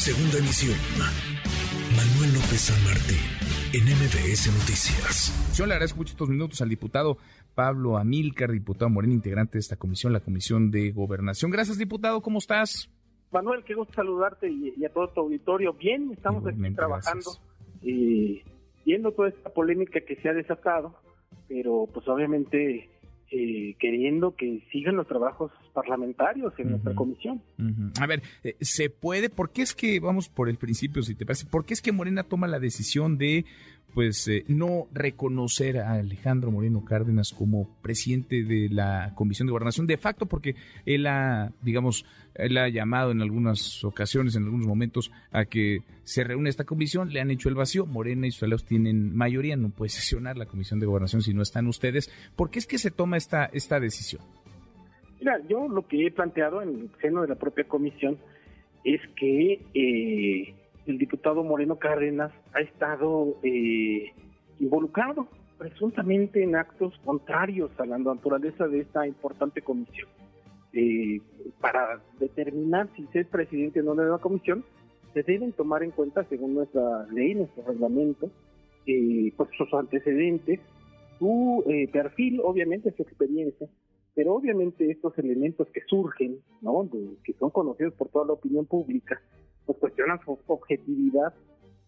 Segunda emisión. Manuel López San Martín, en MBS Noticias. Yo le agradezco mucho estos minutos al diputado Pablo Amílcar, diputado Moreno, integrante de esta comisión, la Comisión de Gobernación. Gracias, diputado. ¿Cómo estás? Manuel, qué gusto saludarte y, a todo tu auditorio. Bien, estamos aquí trabajando, eh, viendo toda esta polémica que se ha desatado, pero pues obviamente eh, queriendo que sigan los trabajos parlamentarios en nuestra comisión. A ver, eh, ¿se puede? ¿Por qué es que, vamos por el principio, si te parece, por qué es que Morena toma la decisión de pues eh, no reconocer a Alejandro Moreno Cárdenas como presidente de la Comisión de Gobernación de facto porque él ha, digamos, él ha llamado en algunas ocasiones, en algunos momentos a que se reúne esta comisión, le han hecho el vacío, Morena y Suelos tienen mayoría, no puede sesionar la Comisión de Gobernación si no están ustedes. ¿Por qué es que se toma esta, esta decisión? Mira, yo lo que he planteado en el seno de la propia comisión es que eh, el diputado Moreno Cárdenas ha estado eh, involucrado presuntamente en actos contrarios a la naturaleza de esta importante comisión. Eh, para determinar si es presidente o no de la comisión, se deben tomar en cuenta, según nuestra ley, nuestro reglamento, eh, pues sus antecedentes, su perfil, obviamente su experiencia, pero obviamente estos elementos que surgen, ¿no? que son conocidos por toda la opinión pública, pues cuestionan su objetividad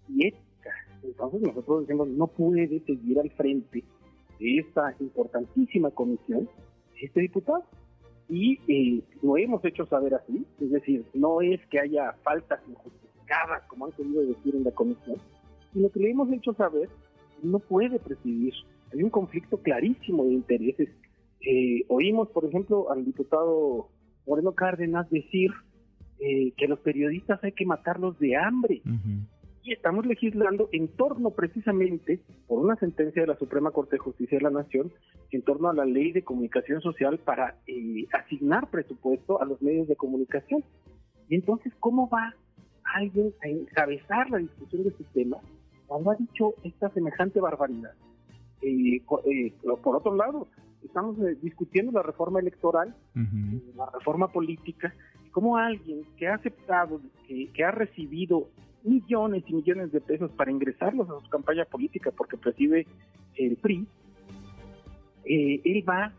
y ética. Entonces nosotros decimos, no puede seguir al frente de esta importantísima comisión este diputado. Y eh, lo hemos hecho saber así, es decir, no es que haya faltas injustificadas, como han querido decir en la comisión, sino que le hemos hecho saber que no puede presidir. Hay un conflicto clarísimo de intereses. Eh, oímos, por ejemplo, al diputado Moreno Cárdenas decir eh, que los periodistas hay que matarlos de hambre. Y estamos legislando en torno precisamente, por una sentencia de la Suprema Corte de Justicia de la Nación, en torno a la ley de comunicación social para eh, asignar presupuesto a los medios de comunicación. Y entonces, ¿cómo va alguien a encabezar la discusión de este tema cuando ha dicho esta semejante barbaridad? Eh, por otro lado, estamos discutiendo la reforma electoral, la reforma política, como alguien que ha aceptado, que, ha recibido millones y millones de pesos para ingresarlos a su campaña política porque preside el PRI, eh, él va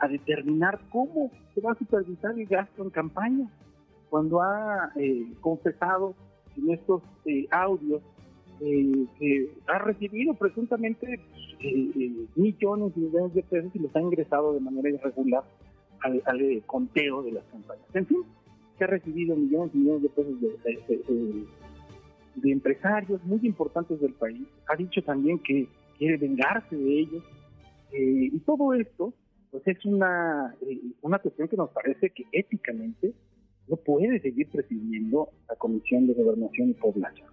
a, determinar cómo se va a supervisar el gasto en campaña. Cuando ha eh, confesado en estos eh, audios que ha recibido presuntamente millones y millones de pesos y los ha ingresado de manera irregular al, conteo de las campañas. En fin, se ha recibido millones y millones de pesos de, empresarios muy importantes del país. Ha dicho también que quiere vengarse de ellos. Eh, y todo esto, pues es una, eh, una cuestión que nos parece que éticamente no puede seguir presidiendo la Comisión de Gobernación y Población.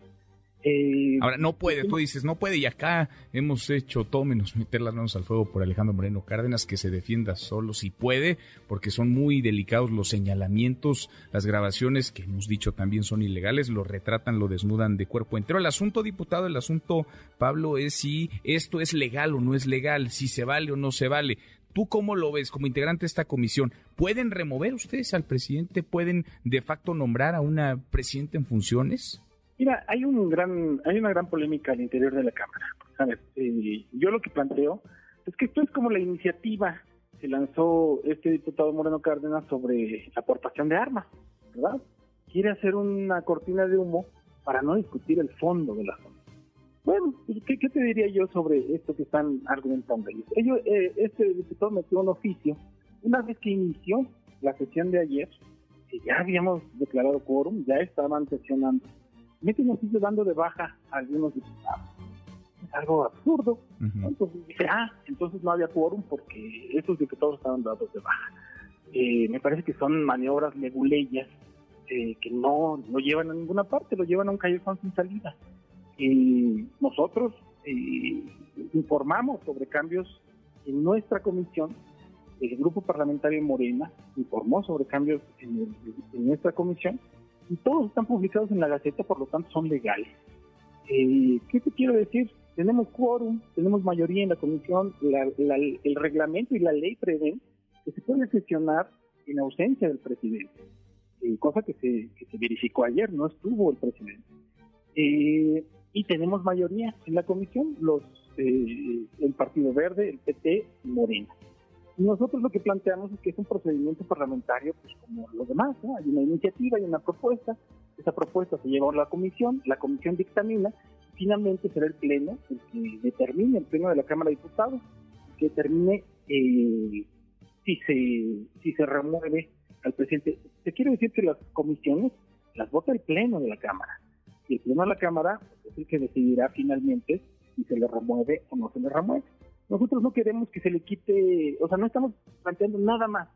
Eh, Ahora, no puede, tú dices, no puede, y acá hemos hecho todo menos meter las manos al fuego por Alejandro Moreno Cárdenas, que se defienda solo si puede, porque son muy delicados los señalamientos, las grabaciones que hemos dicho también son ilegales, lo retratan, lo desnudan de cuerpo entero. El asunto, diputado, el asunto, Pablo, es si esto es legal o no es legal, si se vale o no se vale. ¿Tú cómo lo ves como integrante de esta comisión? ¿Pueden remover ustedes al presidente? ¿Pueden de facto nombrar a una presidenta en funciones? Mira, hay un gran, hay una gran polémica al interior de la Cámara. Eh, yo lo que planteo es que esto es como la iniciativa que lanzó este diputado Moreno Cárdenas sobre la aportación de armas, ¿verdad? Quiere hacer una cortina de humo para no discutir el fondo de la zona. Bueno, ¿qué, ¿qué, te diría yo sobre esto que están argumentando ellos? Eh, este diputado metió un oficio una vez que inició la sesión de ayer, que ya habíamos declarado quórum, ya estaban sesionando meten oficio dando de baja a algunos diputados. Es algo absurdo. Entonces dice, ah, entonces no había quórum porque esos diputados estaban dados de baja. Eh, me parece que son maniobras leguleyas eh, que no, no llevan a ninguna parte, lo llevan a un callejón sin salida. Y nosotros eh, informamos sobre cambios en nuestra comisión, el grupo parlamentario Morena informó sobre cambios en nuestra comisión y todos están publicados en la Gaceta, por lo tanto son legales. Eh, ¿Qué te quiero decir? Tenemos quórum, tenemos mayoría en la comisión, el reglamento y la ley prevén que se puede sesionar en ausencia del presidente. Eh, cosa que se, que se verificó ayer, no estuvo el presidente. Eh, y tenemos mayoría en la comisión, los el Partido Verde, el PT y Morena. Nosotros lo que planteamos es que es un procedimiento parlamentario, pues como los demás, hay una iniciativa, hay una propuesta, esa propuesta se lleva a la comisión, la comisión dictamina, y finalmente será el Pleno el que determine, el Pleno de la Cámara de Diputados, que determine eh, si, se, si se remueve al presidente. Te quiero decir que las comisiones las vota el Pleno de la Cámara, y el Pleno de la Cámara es el que decidirá finalmente si se le remueve o no se le remueve. Nosotros no queremos que se le quite, o sea, no estamos planteando nada más,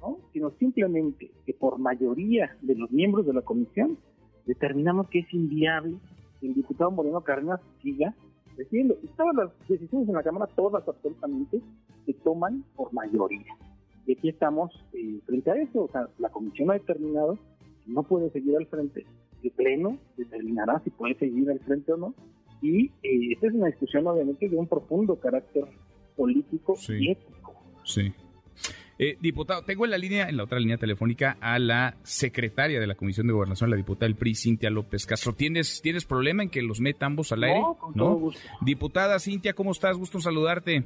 ¿no? sino simplemente que por mayoría de los miembros de la comisión determinamos que es inviable que el diputado Moreno Cárdenas siga presidiendo. Y todas las decisiones en la Cámara, todas absolutamente, se toman por mayoría. Y aquí estamos eh, frente a eso, o sea, la comisión ha determinado que no puede seguir al frente, el Pleno determinará si puede seguir al frente o no, y eh, esta es una discusión obviamente de un profundo carácter político y ético. Sí. Eh, diputado, tengo en la línea, en la otra línea telefónica, a la secretaria de la Comisión de Gobernación, la diputada del PRI, Cintia López Castro. ¿Tienes, ¿tienes problema en que los meta ambos al aire? No, con todo gusto. Diputada Cintia, ¿cómo estás? Gusto en saludarte.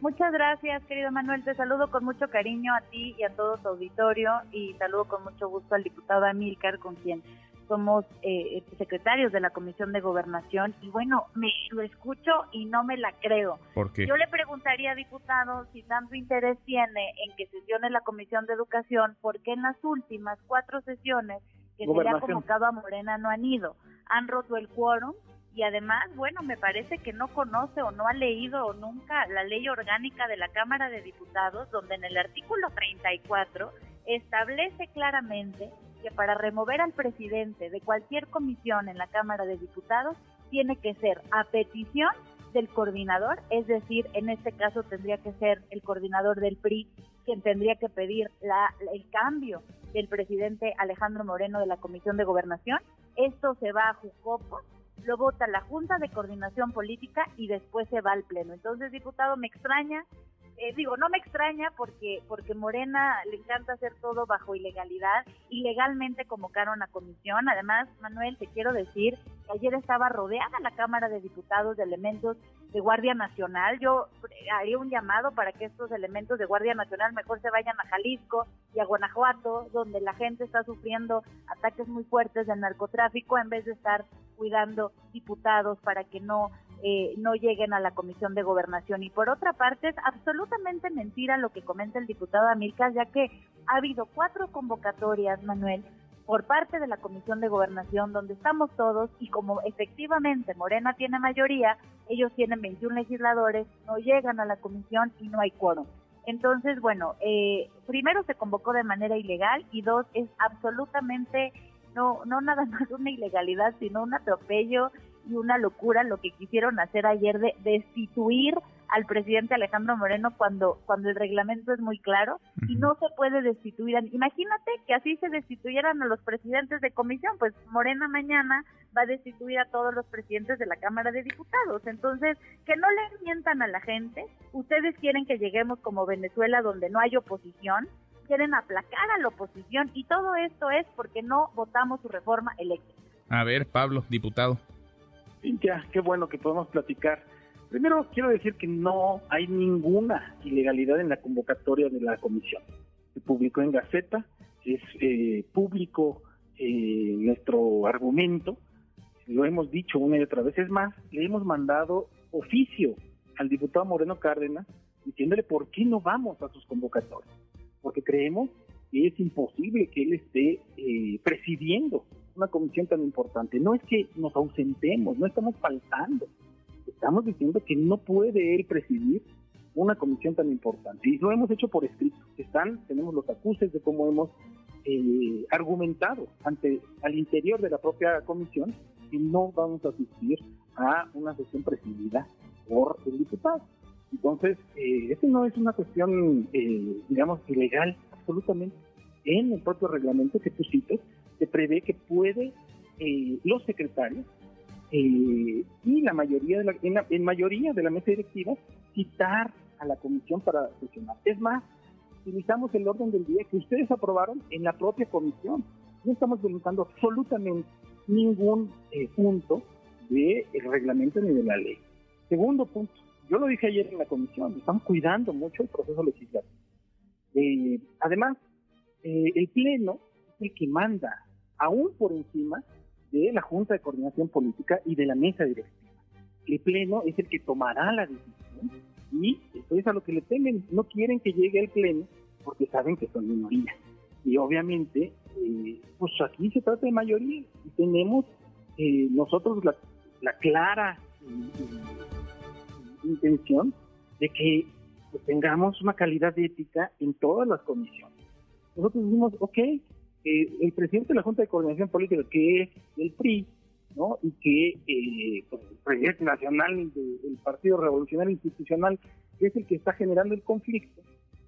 Muchas gracias, querido Manuel. Te saludo con mucho cariño a ti y a todo tu auditorio y saludo con mucho gusto al diputado Amílcar, con quien somos eh, secretarios de la Comisión de Gobernación y bueno, me lo escucho y no me la creo. ¿Por qué? Yo le preguntaría, diputado, si tanto interés tiene en que sesione la Comisión de Educación, ¿por qué en las últimas cuatro sesiones que se le ha convocado a Morena no han ido? Han roto el quórum y además, bueno, me parece que no conoce o no ha leído nunca la ley orgánica de la Cámara de Diputados, donde en el artículo 34 establece claramente que para remover al presidente de cualquier comisión en la Cámara de Diputados tiene que ser a petición del coordinador, es decir, en este caso tendría que ser el coordinador del PRI quien tendría que pedir la, el cambio del presidente Alejandro Moreno de la Comisión de Gobernación. Esto se va a Jucopo, lo vota la Junta de Coordinación Política y después se va al Pleno. Entonces, diputado, me extraña eh, digo, no me extraña porque porque Morena le encanta hacer todo bajo ilegalidad. Ilegalmente convocaron a comisión. Además, Manuel, te quiero decir que ayer estaba rodeada la Cámara de Diputados de elementos de Guardia Nacional. Yo haría un llamado para que estos elementos de Guardia Nacional mejor se vayan a Jalisco y a Guanajuato, donde la gente está sufriendo ataques muy fuertes del narcotráfico, en vez de estar cuidando diputados para que no eh, no lleguen a la Comisión de Gobernación. Y por otra parte, es absolutamente mentira lo que comenta el diputado Amilcar, ya que ha habido cuatro convocatorias, Manuel, por parte de la Comisión de Gobernación, donde estamos todos y como efectivamente Morena tiene mayoría, ellos tienen 21 legisladores, no llegan a la comisión y no hay quórum. Entonces, bueno, eh, primero se convocó de manera ilegal y dos, es absolutamente no, no nada más una ilegalidad, sino un atropello y una locura lo que quisieron hacer ayer de destituir al presidente Alejandro Moreno cuando cuando el reglamento es muy claro y no se puede destituir. Imagínate que así se destituyeran a los presidentes de comisión, pues Morena mañana va a destituir a todos los presidentes de la Cámara de Diputados. Entonces, que no le mientan a la gente. Ustedes quieren que lleguemos como Venezuela donde no hay oposición, quieren aplacar a la oposición y todo esto es porque no votamos su reforma eléctrica. A ver, Pablo, diputado. Cintia, qué bueno que podemos platicar. Primero quiero decir que no hay ninguna ilegalidad en la convocatoria de la comisión. Se publicó en Gaceta, es eh, público eh, nuestro argumento, lo hemos dicho una y otra vez. Es más, le hemos mandado oficio al diputado Moreno Cárdenas diciéndole por qué no vamos a sus convocatorias. Porque creemos que es imposible que él esté eh, presidiendo una comisión tan importante. No es que nos ausentemos, no estamos faltando. Estamos diciendo que no puede él presidir una comisión tan importante. Y lo hemos hecho por escrito. Están, tenemos los acuses de cómo hemos eh, argumentado ante al interior de la propia comisión que no vamos a asistir a una sesión presidida por el diputado. Entonces, eh, no es una cuestión, eh, digamos, ilegal, absolutamente. En el propio reglamento que tú citas, se prevé que puede eh, los secretarios eh, y la mayoría de la, en, mayoría de la mesa directiva citar a la comisión para sesionar. Es más, utilizamos el orden del día que ustedes aprobaron en la propia comisión. No estamos violentando absolutamente ningún eh, punto del reglamento ni de la ley. Segundo punto, yo lo dije ayer en la comisión, estamos cuidando mucho el proceso legislativo. Además, el Pleno es el que manda, aún por encima de la Junta de Coordinación Política y de la mesa directiva. El Pleno es el que tomará la decisión y eso es a lo que le temen. No quieren que llegue el Pleno porque saben que son minoría. Y obviamente, eh, pues aquí se trata de mayoría y tenemos eh, nosotros la, clara intención de que pues, tengamos una calidad ética en todas las comisiones. Nosotros decimos, ok, el presidente de la Junta de Coordinación Política, que es el PRI, ¿no? y que eh, pues, el presidente nacional del Partido Revolucionario Institucional, que es el que está generando el conflicto,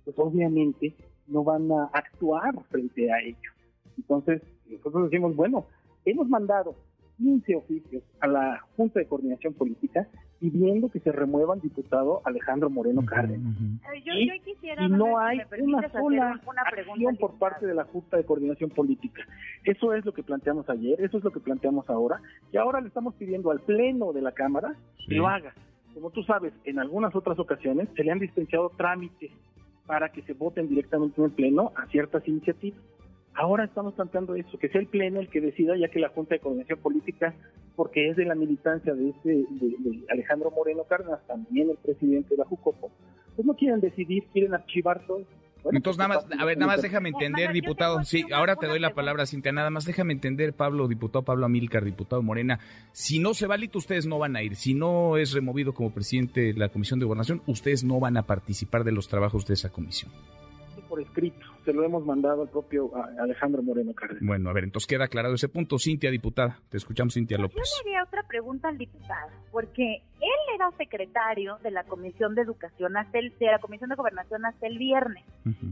pues obviamente no van a actuar frente a ello. Entonces, nosotros decimos, bueno, hemos mandado 15 oficios a la Junta de Coordinación Política pidiendo que se remueva el diputado Alejandro Moreno Cárdenas. y, no hay una sola acción por parte de la Junta de Coordinación Política. Eso es lo que planteamos ayer, eso es lo que planteamos ahora, y ahora le estamos pidiendo al Pleno de la Cámara que lo haga. Como tú sabes, en algunas otras ocasiones se le han dispensado trámites para que se voten directamente en el Pleno a ciertas iniciativas. Ahora estamos planteando eso, que sea el Pleno el que decida, ya que la Junta de Coordinación Política, porque es de la militancia de, este, de, Alejandro Moreno Cárdenas, también el presidente de la JUCOPO, pues no quieren decidir, quieren archivar todo. Entonces, nada más, a ver, nada más déjame entender, diputado. Sí, ahora te doy la palabra, Cintia. Nada más déjame entender, Pablo, diputado Pablo Amílcar, diputado Morena. Si no se valita, ustedes no van a ir. Si no es removido como presidente de la Comisión de Gobernación, ustedes no van a participar de los trabajos de esa comisión por escrito, se lo hemos mandado al propio Alejandro Moreno Cárdenas. Bueno, a ver, entonces queda aclarado ese punto. Cintia, diputada, te escuchamos, Cintia López. Yo le haría otra pregunta al diputado, porque él era secretario de la Comisión de Educación hasta el, de la Comisión de Gobernación hasta el viernes.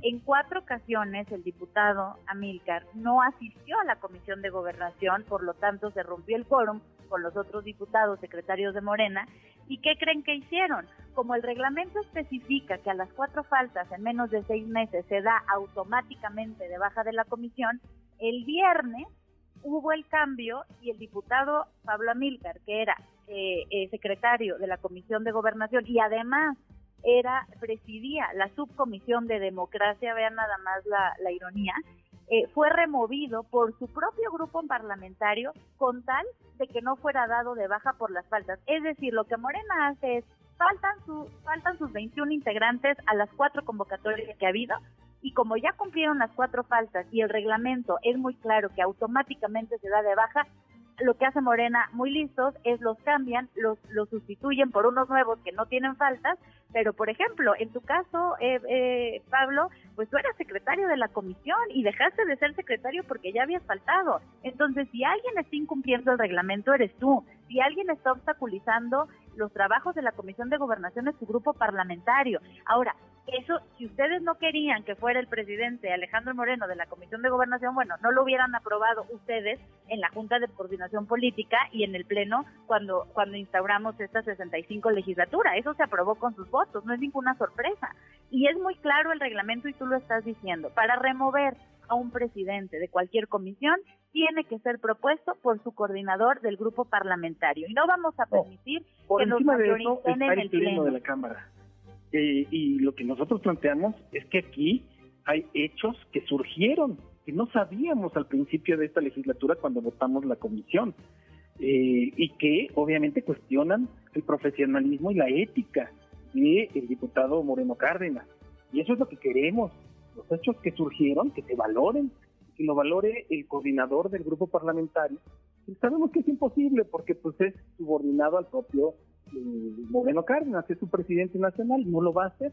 En cuatro ocasiones el diputado Amílcar no asistió a la Comisión de Gobernación, por lo tanto se rompió el quórum con los otros diputados secretarios de Morena. ¿Y qué creen que hicieron? Como el reglamento especifica que a las cuatro faltas en menos de seis meses se da automáticamente de baja de la comisión, el viernes hubo el cambio y el diputado Pablo Amílcar, que era eh, eh, secretario de la Comisión de Gobernación y además era presidía la subcomisión de democracia, vean nada más la ironía, eh, fue removido por su propio grupo parlamentario con tal de que no fuera dado de baja por las faltas. Es decir, lo que Morena hace es, faltan, su, faltan sus 21 integrantes a las cuatro convocatorias que ha habido y como ya cumplieron las cuatro faltas y el reglamento es muy claro que automáticamente se da de baja, lo que hace Morena muy listos es los cambian, los, los sustituyen por unos nuevos que no tienen faltas, pero por ejemplo, en tu caso, eh, eh, Pablo, pues tú eras secretario de la comisión y dejaste de ser secretario porque ya habías faltado. Entonces, si alguien está incumpliendo el reglamento, eres tú. Si alguien está obstaculizando los trabajos de la Comisión de Gobernación, es tu grupo parlamentario. Ahora, eso, si ustedes no querían que fuera el presidente Alejandro Moreno de la Comisión de Gobernación, bueno, no lo hubieran aprobado ustedes en la Junta de Coordinación Política y en el Pleno cuando, cuando instauramos esta 65 legislatura. Eso se aprobó con sus votos, no es ninguna sorpresa. Y es muy claro el reglamento y tú lo estás diciendo. Para remover a un presidente de cualquier comisión tiene que ser propuesto por su coordinador del grupo parlamentario. Y no vamos a permitir que nos mayoricen en el Pleno de la Cámara eh, y lo que nosotros planteamos es que aquí hay hechos que surgieron, que no sabíamos al principio de esta legislatura cuando votamos la comisión, eh, y que obviamente cuestionan el profesionalismo y la ética del el diputado Moreno Cárdenas. Y eso es lo que queremos, los hechos que surgieron, que se valoren, que lo valore el coordinador del grupo parlamentario. Sabemos que es imposible porque pues es subordinado al propio Moreno Cárdenas es su presidente nacional, no lo va a hacer.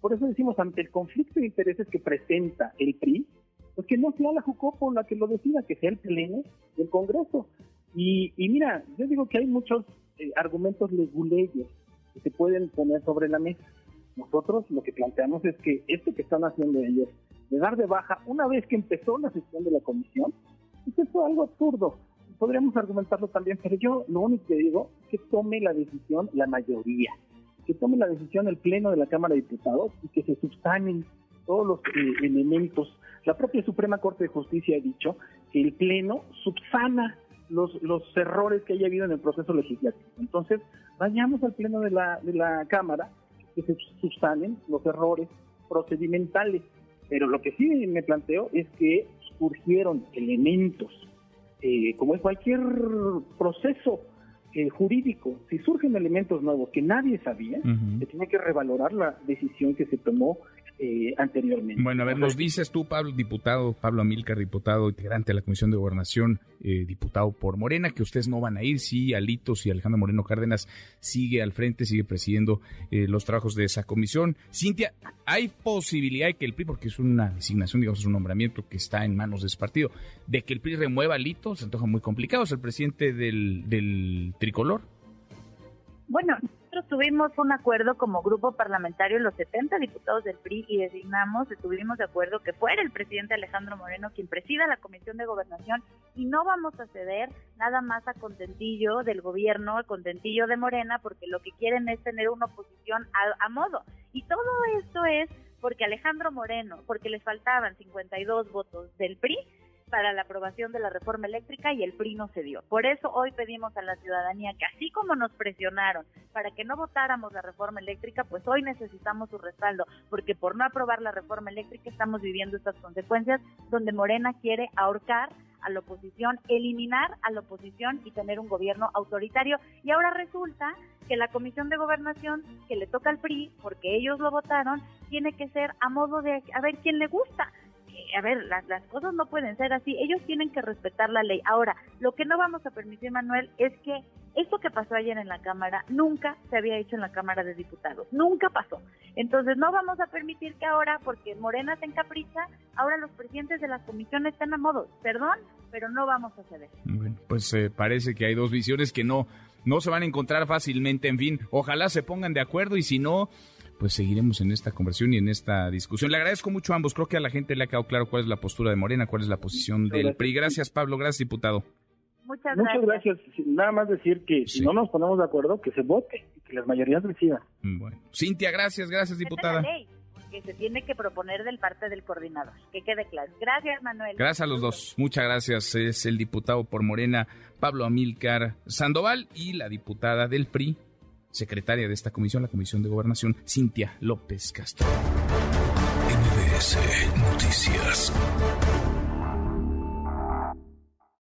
Por eso decimos, ante el conflicto de intereses que presenta el PRI, pues que no sea la Jucopo la que lo decida, que sea el pleno del Congreso. Y, mira, yo digo que hay muchos eh, argumentos leguleyos que se pueden poner sobre la mesa. Nosotros lo que planteamos es que esto que están haciendo ellos, de dar de baja una vez que empezó la sesión de la comisión, pues eso es algo absurdo podríamos argumentarlo también, pero yo lo único que digo es que tome la decisión la mayoría, que tome la decisión el Pleno de la Cámara de Diputados y que se substanen todos los eh, elementos. La propia Suprema Corte de Justicia ha dicho que el Pleno subsana los, los errores que haya habido en el proceso legislativo. Entonces, vayamos al Pleno de la, de la Cámara, que se subsanen los errores procedimentales. Pero lo que sí me planteo es que surgieron elementos, eh, como en cualquier proceso eh, jurídico, si surgen elementos nuevos que nadie sabía, se tiene que revalorar la decisión que se tomó eh, anteriormente. Bueno, a ver, nos dices tú, Pablo, diputado, Pablo Amílcar, diputado integrante de la Comisión de Gobernación, eh, diputado por Morena, que ustedes no van a ir, si Alitos y Alejandro Moreno Cárdenas sigue al frente, sigue presidiendo eh, los trabajos de esa comisión. Cintia, ¿hay posibilidad de que el PRI, porque es una designación, digamos, es un nombramiento que está en manos de ese partido, de que el PRI remueva a Alitos? Se antoja muy complicado, es el presidente del, del tricolor. Bueno, tuvimos un acuerdo como grupo parlamentario, los 70 diputados del PRI, y designamos, estuvimos de acuerdo que fuera el presidente Alejandro Moreno quien presida la Comisión de Gobernación y no vamos a ceder nada más a contentillo del gobierno, a contentillo de Morena, porque lo que quieren es tener una oposición a, a modo. Y todo esto es porque Alejandro Moreno, porque les faltaban 52 votos del PRI, para la aprobación de la reforma eléctrica y el PRI no se dio. Por eso hoy pedimos a la ciudadanía que así como nos presionaron para que no votáramos la reforma eléctrica, pues hoy necesitamos su respaldo, porque por no aprobar la reforma eléctrica estamos viviendo estas consecuencias donde Morena quiere ahorcar a la oposición, eliminar a la oposición y tener un gobierno autoritario. Y ahora resulta que la Comisión de Gobernación, que le toca al PRI, porque ellos lo votaron, tiene que ser a modo de a ver quién le gusta a ver, las, las cosas no pueden ser así, ellos tienen que respetar la ley. Ahora, lo que no vamos a permitir, Manuel, es que esto que pasó ayer en la Cámara nunca se había hecho en la Cámara de Diputados, nunca pasó. Entonces no vamos a permitir que ahora, porque Morena se encapricha, ahora los presidentes de las comisiones están a modo, perdón, pero no vamos a ceder. Bueno, pues eh, parece que hay dos visiones que no, no se van a encontrar fácilmente, en fin, ojalá se pongan de acuerdo y si no pues seguiremos en esta conversión y en esta discusión. Le agradezco mucho a ambos. Creo que a la gente le ha quedado claro cuál es la postura de Morena, cuál es la posición del PRI. Gracias, Pablo. Gracias, diputado. Muchas gracias. Muchas gracias. Nada más decir que si no nos ponemos de acuerdo, que se vote y que las mayorías decidan. Bueno. Cintia, gracias, gracias, diputada. que se tiene que proponer del parte del coordinador. Que quede claro. Gracias, Manuel. Gracias a los dos. Muchas gracias. Es el diputado por Morena, Pablo Amílcar Sandoval, y la diputada del PRI, secretaria de esta comisión, la Comisión de Gobernación, Cintia López Castro. Noticias.